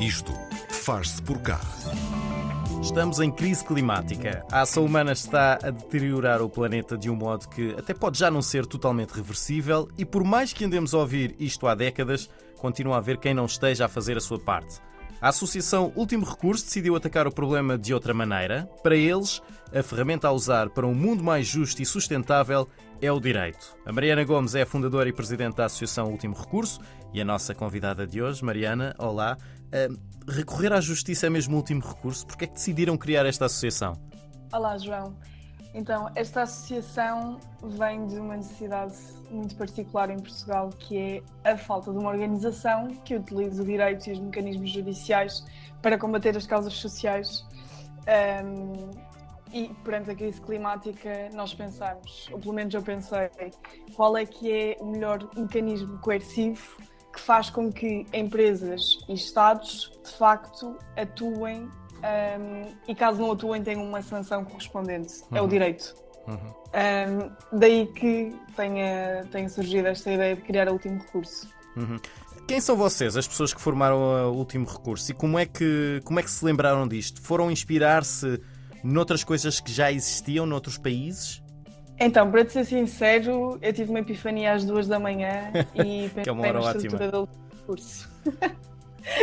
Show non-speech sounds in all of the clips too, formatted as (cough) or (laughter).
Isto faz-se por cá. Estamos em crise climática. A ação humana está a deteriorar o planeta de um modo que até pode já não ser totalmente reversível, e por mais que andemos a ouvir isto há décadas, continua a haver quem não esteja a fazer a sua parte. A Associação Último Recurso decidiu atacar o problema de outra maneira. Para eles, a ferramenta a usar para um mundo mais justo e sustentável é o direito. A Mariana Gomes é a fundadora e presidente da Associação Último Recurso e a nossa convidada de hoje, Mariana, olá. Recorrer à justiça é mesmo o último recurso? Porquê é que decidiram criar esta associação? Olá, João. Então, esta associação vem de uma necessidade muito particular em Portugal, que é a falta de uma organização que utilize o direito e os mecanismos judiciais para combater as causas sociais. Um, e perante a crise climática, nós pensamos, ou pelo menos eu pensei, qual é que é o melhor mecanismo coercivo que faz com que empresas e Estados de facto atuem um, e caso não atuem tenham uma sanção correspondente. Uhum. É o uhum. direito. Uhum. Um, daí que tenha, tenha surgido esta ideia de criar o último recurso. Uhum. Quem são vocês, as pessoas que formaram o último recurso, e como é que, como é que se lembraram disto? Foram inspirar-se noutras coisas que já existiam noutros países? Então, para te ser sincero, eu tive uma epifania às duas da manhã (laughs) e pensei é uma hora na estrutura ótima. do curso. (laughs)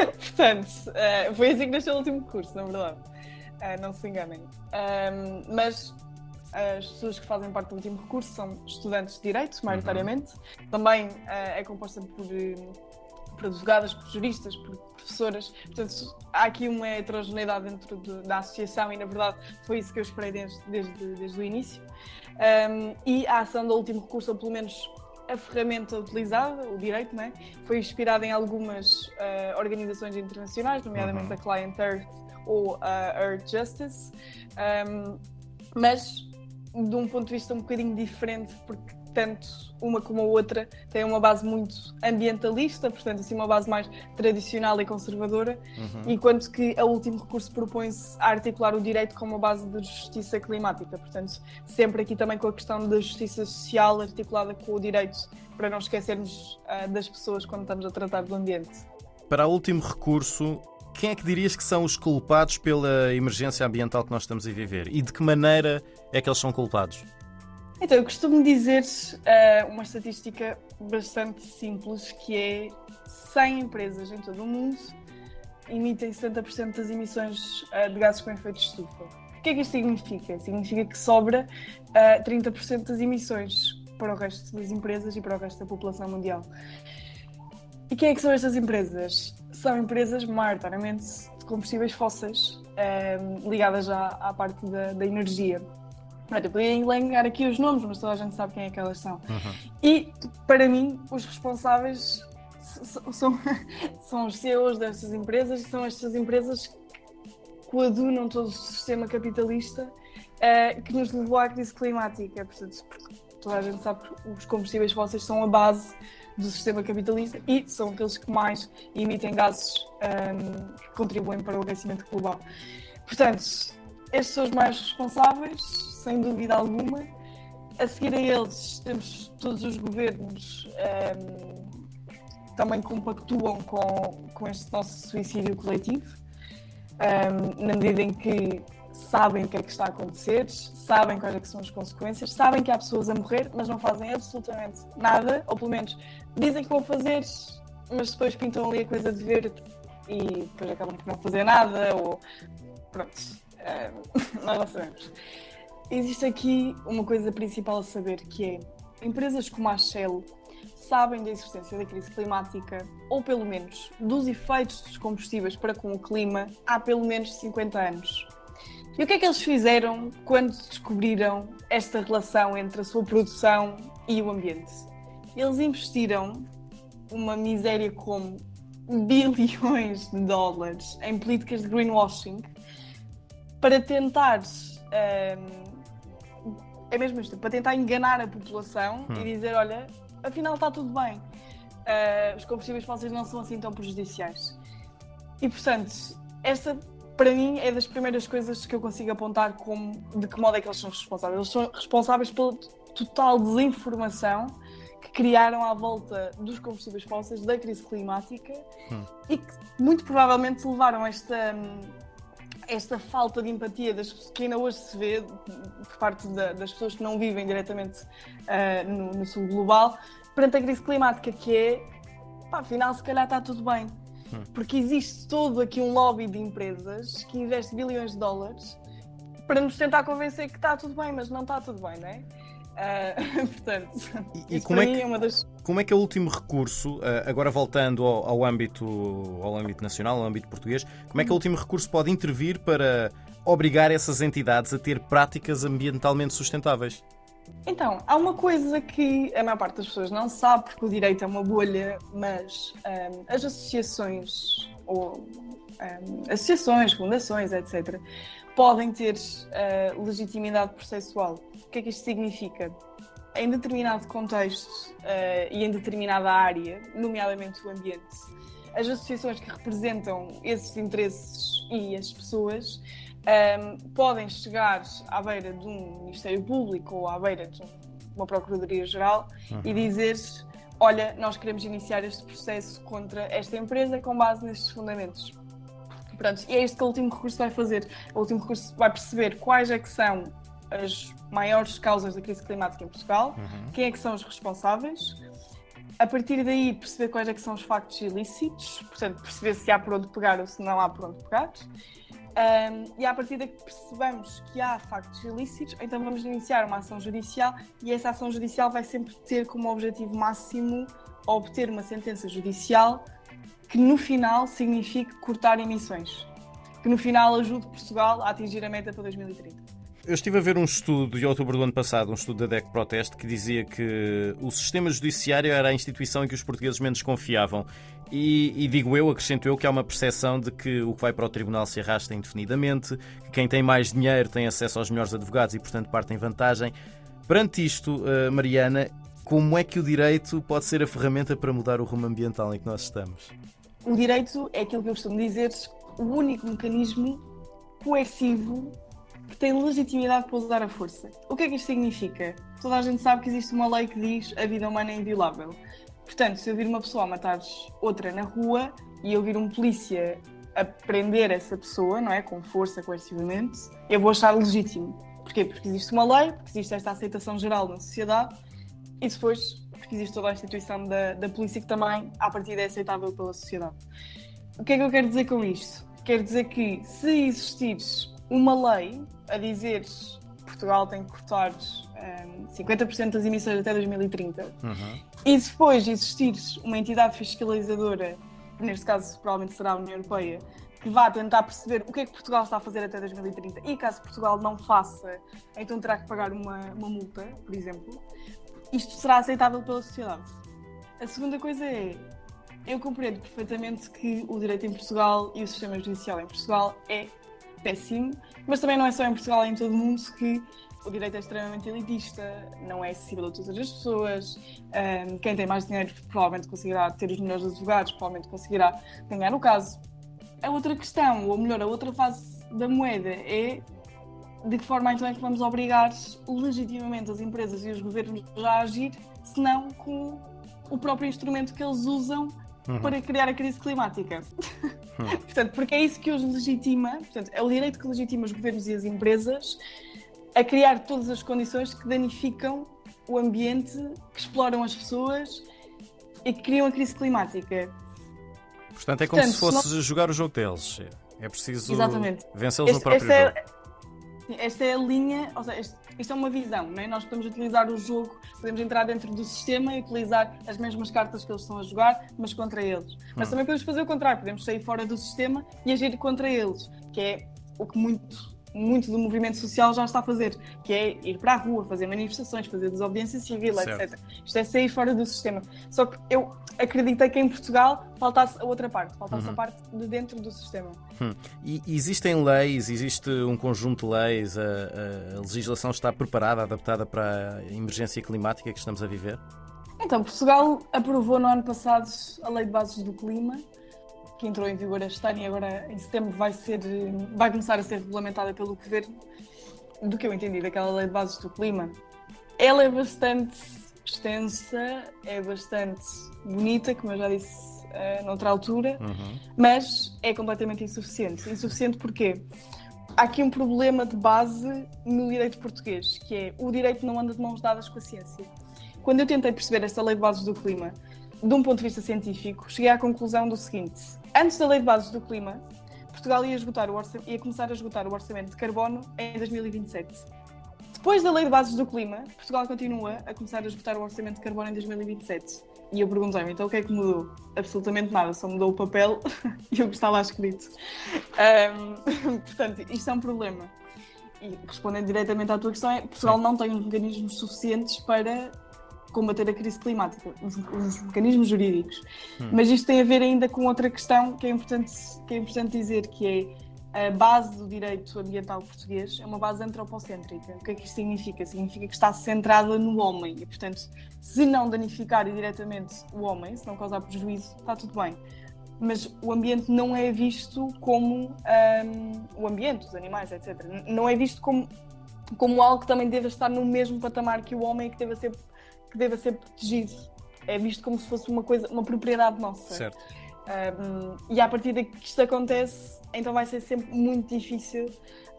Portanto, uh, foi assim que nasceu o último curso, na verdade. Uh, não se enganem. Um, mas as pessoas que fazem parte do último recurso são estudantes de Direito, maioritariamente. Uhum. Também uh, é composta por, por advogadas, por juristas, por professoras. Portanto, há aqui uma heterogeneidade dentro de, da associação e, na verdade, foi isso que eu esperei desde, desde, desde o início. Um, e a ação do último recurso, ou pelo menos a ferramenta utilizada, o direito, né, foi inspirada em algumas uh, organizações internacionais, nomeadamente uhum. a Client Earth ou a Earth Justice, um, mas de um ponto de vista um bocadinho diferente, porque tanto uma como a outra têm uma base muito ambientalista, portanto, assim, uma base mais tradicional e conservadora, uhum. enquanto que a último recurso propõe-se a articular o direito como uma base de justiça climática. Portanto, sempre aqui também com a questão da justiça social articulada com o direito, para não esquecermos uh, das pessoas quando estamos a tratar do ambiente. Para o último recurso, quem é que dirias que são os culpados pela emergência ambiental que nós estamos a viver? E de que maneira é que eles são culpados? Então, eu costumo dizer uh, uma estatística bastante simples, que é 100 empresas em todo o mundo emitem 70% das emissões uh, de gases com efeito de estufa. O que é que isto significa? Significa que sobra uh, eh, 30% das emissões para o resto das empresas e para o resto da população mundial. E quem é que são estas empresas? São empresas maioritariamente de combustíveis fósseis, ligadas à, à parte da, da energia. Olha, podia elencar aqui os nomes, mas toda a gente sabe quem é que elas são. Uhum. E, para mim, os responsáveis são, (laughs) são os CEOs destas empresas, são estas empresas que coadunam todo o sistema capitalista uh, que nos levou à crise climática. Portanto, toda a gente sabe que os combustíveis fósseis são a base do sistema capitalista e são aqueles que mais emitem gases um, ehm, que contribuem para o aquecimento global. Portanto, estes são os mais responsáveis, sem dúvida alguma. A seguir a eles, temos todos os governos um, ehm, também compactuam com, com este nosso suicídio coletivo, um, ehm, na medida em que sabem o que é que está a acontecer, sabem quais é são as consequências, sabem que há pessoas a morrer, mas não fazem absolutamente nada, ou pelo menos dizem que vão fazer, mas depois pintam ali a coisa de verde e depois acabam por não fazer nada, ou pronto, um, ehm, (laughs) nós não sabemos existe aqui uma coisa principal a saber, que é empresas como a Shell sabem da existência da crise climática, ou pelo menos dos efeitos dos combustíveis para com o clima, há pelo menos 50 anos. E o que é que eles fizeram quando descobriram esta relação entre a sua produção e o ambiente? Eles investiram uma miséria como bilhões de dólares em políticas de greenwashing para tentar um, é mesmo isto, para tentar enganar a população hum. e dizer, olha, afinal está tudo bem. Uh, os combustíveis fósseis não são assim tão prejudiciais. E portanto, esta para mim é das primeiras coisas que eu consigo apontar como de que modo é que eles são responsáveis. Eles são responsáveis pela total desinformação que criaram à volta dos combustíveis fósseis, da crise climática Hum. e que muito provavelmente levaram esta, esta falta de empatia das, que ainda hoje se vê por parte da- das pessoas que não vivem diretamente ah, no, no sul global perante a crise climática, que é, pá, afinal, se calhar está tudo bem. Porque existe todo aqui um lobby de empresas que investe bilhões de dólares para nos tentar convencer que está tudo bem, mas não está tudo bem, não é? Ah, (laughs) portanto, E- e como é que- é uma das. Como é que é o último recurso, eh, agora voltando ao, ao âmbito, ao âmbito nacional, ao âmbito português, como é que o último recurso pode intervir para obrigar essas entidades a ter práticas ambientalmente sustentáveis? Então, há uma coisa que a maior parte das pessoas não sabe, porque o direito é uma bolha, mas ahm, as associações, ou ahm, associações, fundações, etc., podem ter ah, legitimidade processual. O que é que isto significa? Em determinado contexto ah, e em determinada área, nomeadamente o ambiente, as associações que representam esses interesses e as pessoas um, podem chegar à beira de um Ministério Público ou à beira de um- uma Procuradoria-Geral e dizer: Olha, nós queremos iniciar este processo contra esta empresa com base nestes fundamentos. Pronto, e é isto que o último recurso vai fazer. O último recurso vai perceber quais é que são as maiores causas da crise climática em Portugal, quem é que são os responsáveis, a partir daí perceber quais é que são os factos ilícitos, portanto perceber se há por onde pegar ou se não há por onde pegar. Um, e a partir daqui percebamos que há factos ilícitos, então vamos iniciar uma ação judicial e essa ação judicial vai sempre ter como objetivo máximo obter uma sentença judicial que no final signifique cortar emissões, que no final ajude Portugal a atingir a meta para 2030. Eu estive a ver um estudo de outubro do ano passado, um estudo da DEC Proteste, que dizia que o sistema judiciário era a instituição em que os portugueses menos confiavam. E, e digo eu, acrescento eu, que há uma percepção de que o que vai para o tribunal se arrasta indefinidamente, que quem tem mais dinheiro tem acesso aos melhores advogados e, portanto, parte em vantagem. Perante isto, eh, Mariana, como é que o direito pode ser a ferramenta para mudar o rumo ambiental em que nós estamos? O direito é aquilo que eu costumo dizer, o único mecanismo coercivo que tem legitimidade para usar a força. O que é que isto significa? Toda a gente sabe que existe uma lei que diz a vida humana é inviolável. Portanto, se eu vir uma pessoa a matar outra na rua e eu vir um polícia a prender essa pessoa, não é? Com força, coercivamente, eu vou achar legítimo. Porquê? Porque existe uma lei, porque existe esta aceitação geral na sociedade e depois porque existe toda a instituição da, da polícia que também, à partida, é aceitável pela sociedade. O que é que eu quero dizer com isto? Quero dizer que se existir uma lei a dizer que Portugal tem que cortar hum, 50% das emissões até 2030 e depois existir uma entidade fiscalizadora, que neste caso provavelmente será a União Europeia, que vá tentar perceber o que é que Portugal está a fazer até 2030 e caso Portugal não faça, então terá que pagar uma, uma multa, por exemplo, isto será aceitável pela sociedade. A segunda coisa é, eu compreendo perfeitamente que o direito em Portugal e o sistema judicial em Portugal é péssimo, mas também não é só em Portugal, é em todo o mundo que o direito é extremamente elitista, não é acessível a todas as pessoas. Um, quem tem mais dinheiro provavelmente conseguirá ter os melhores advogados, provavelmente conseguirá ganhar o caso. A outra questão, ou melhor, a outra fase da moeda é de que forma então é que vamos obrigar legitimamente as empresas e os governos a agir, se não com o próprio instrumento que eles usam para criar a crise climática. (laughs) portanto, porque é isso que os legitima, portanto, é o direito que legitima os governos e as empresas a criar todas as condições que danificam o ambiente, que exploram as pessoas e que criam a crise climática. Portanto, é como Portanto, se fosse jogar o jogo deles. É preciso vencê-los no próprio esta, jogo. é, esta é a linha, ou seja, este- isto é uma visão, não é? nós podemos utilizar o jogo, podemos entrar dentro do sistema e utilizar as mesmas cartas que eles estão a jogar, mas contra eles. Mas também podemos fazer o contrário, podemos sair fora do sistema e agir contra eles, que é o que muito, muito do movimento social já está a fazer, que é ir para a rua, fazer manifestações, fazer desobediência civil, Certo. etc. Isto é sair fora do sistema. Só que eu acreditei que em Portugal faltasse a outra parte, faltasse a parte de dentro do sistema. Hum. E existem leis, existe um conjunto de leis, a- a legislação está preparada, adaptada para a emergência climática que estamos a viver? Então, Portugal aprovou no ano passado a Lei de Bases do Clima, que entrou em vigor este ano e agora em setembro vai, ser, vai começar a ser regulamentada pelo Governo. Do que eu entendi daquela Lei de Bases do Clima, ela é bastante extensa, é bastante bonita, como eu já disse uh, noutra altura, Uhum. mas é completamente insuficiente. Insuficiente porquê? Há aqui um problema de base no direito português, que é o direito não anda de mãos dadas com a ciência. Quando eu tentei perceber esta lei de bases do clima, de um ponto de vista científico, cheguei à conclusão do seguinte: antes da lei de bases do clima, Portugal ia, esgotar o ia começar a esgotar o orçamento de carbono em 2027. Depois da lei de bases do clima, Portugal continua a começar a esgotar o orçamento de carbono em 2027. E eu perguntei-me, então o que é que mudou? Absolutamente nada, só mudou o papel (laughs) e o que está lá escrito. Ahm, (laughs) portanto, isto é um problema. E respondendo diretamente à tua questão, é Portugal não tem os mecanismos suficientes para combater a crise climática, os, os mecanismos jurídicos. Mas isto tem a ver ainda com outra questão que é importante, que é importante dizer, que é a base do direito ambiental português é uma base antropocêntrica. O que é que isto significa? Significa que está centrada no homem e, portanto, se não danificar diretamente o homem, se não causar prejuízo, está tudo bem. Mas o ambiente não é visto como hum, o ambiente, os animais, etc. Não é visto como, como algo que também deva estar no mesmo patamar que o homem e que deva ser, que deva ser protegido. É visto como se fosse uma coisa, uma propriedade nossa. Certo. Um, e a partir de que isto acontece, então vai ser sempre muito difícil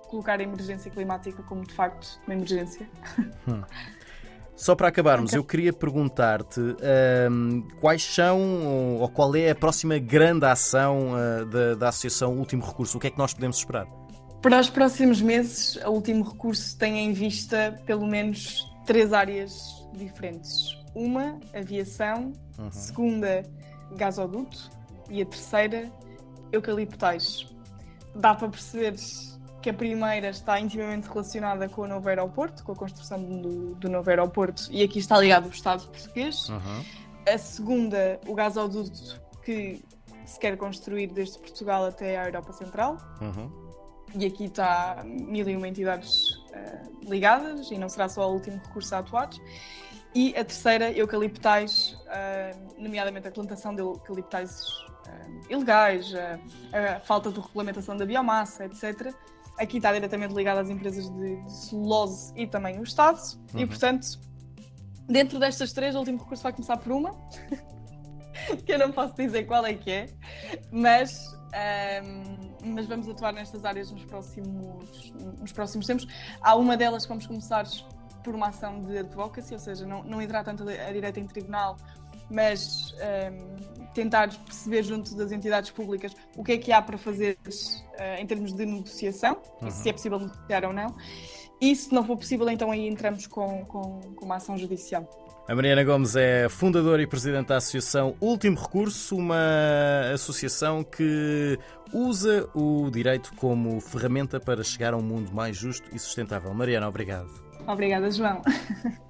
colocar a emergência climática como de facto uma emergência. (laughs) Só para acabarmos, Ok. eu queria perguntar-te ahm, quais são ou, qual é a próxima grande ação ah, da, da Associação Último Recurso? O que é que nós podemos esperar? Para os próximos meses, o último recurso tem em vista pelo menos três áreas diferentes. Uma, aviação, Uhum. segunda, gasoduto e a terceira, eucaliptais. Dá para perceber que a primeira está intimamente relacionada com o novo aeroporto, com a construção do, do novo aeroporto, e aqui está ligado o Estado português. Uhum. A segunda, o gasoduto que se quer construir desde Portugal até à Europa Central. Uhum. E aqui está mil e uma entidades eh, ligadas e não será só o último recurso a atuar. E a terceira, eucaliptais, eh, nomeadamente a plantação de eucaliptais eh, ilegais, a falta de regulamentação da biomassa, etc. Aqui está diretamente ligada às empresas de, de celulose e também o Estado. E, Uhum. portanto, dentro destas três, o último recurso vai começar por uma, (laughs) que eu não posso dizer qual é que é, mas, ahm, mas vamos atuar nestas áreas nos próximos, nos próximos tempos. Há uma delas que vamos começar por uma ação de advocacy, ou seja, não, não entrar tanto a direito em tribunal, mas ahm, tentar perceber junto das entidades públicas o que é que há para fazer ah, em termos de negociação, e se é possível negociar ou não. E se não for possível, então aí entramos com, com, com uma ação judicial. A Mariana Gomes é fundadora e presidente da Associação Último Recurso, uma associação que usa o direito como ferramenta para chegar a um mundo mais justo e sustentável. Mariana, obrigado. Obrigada, João. (laughs)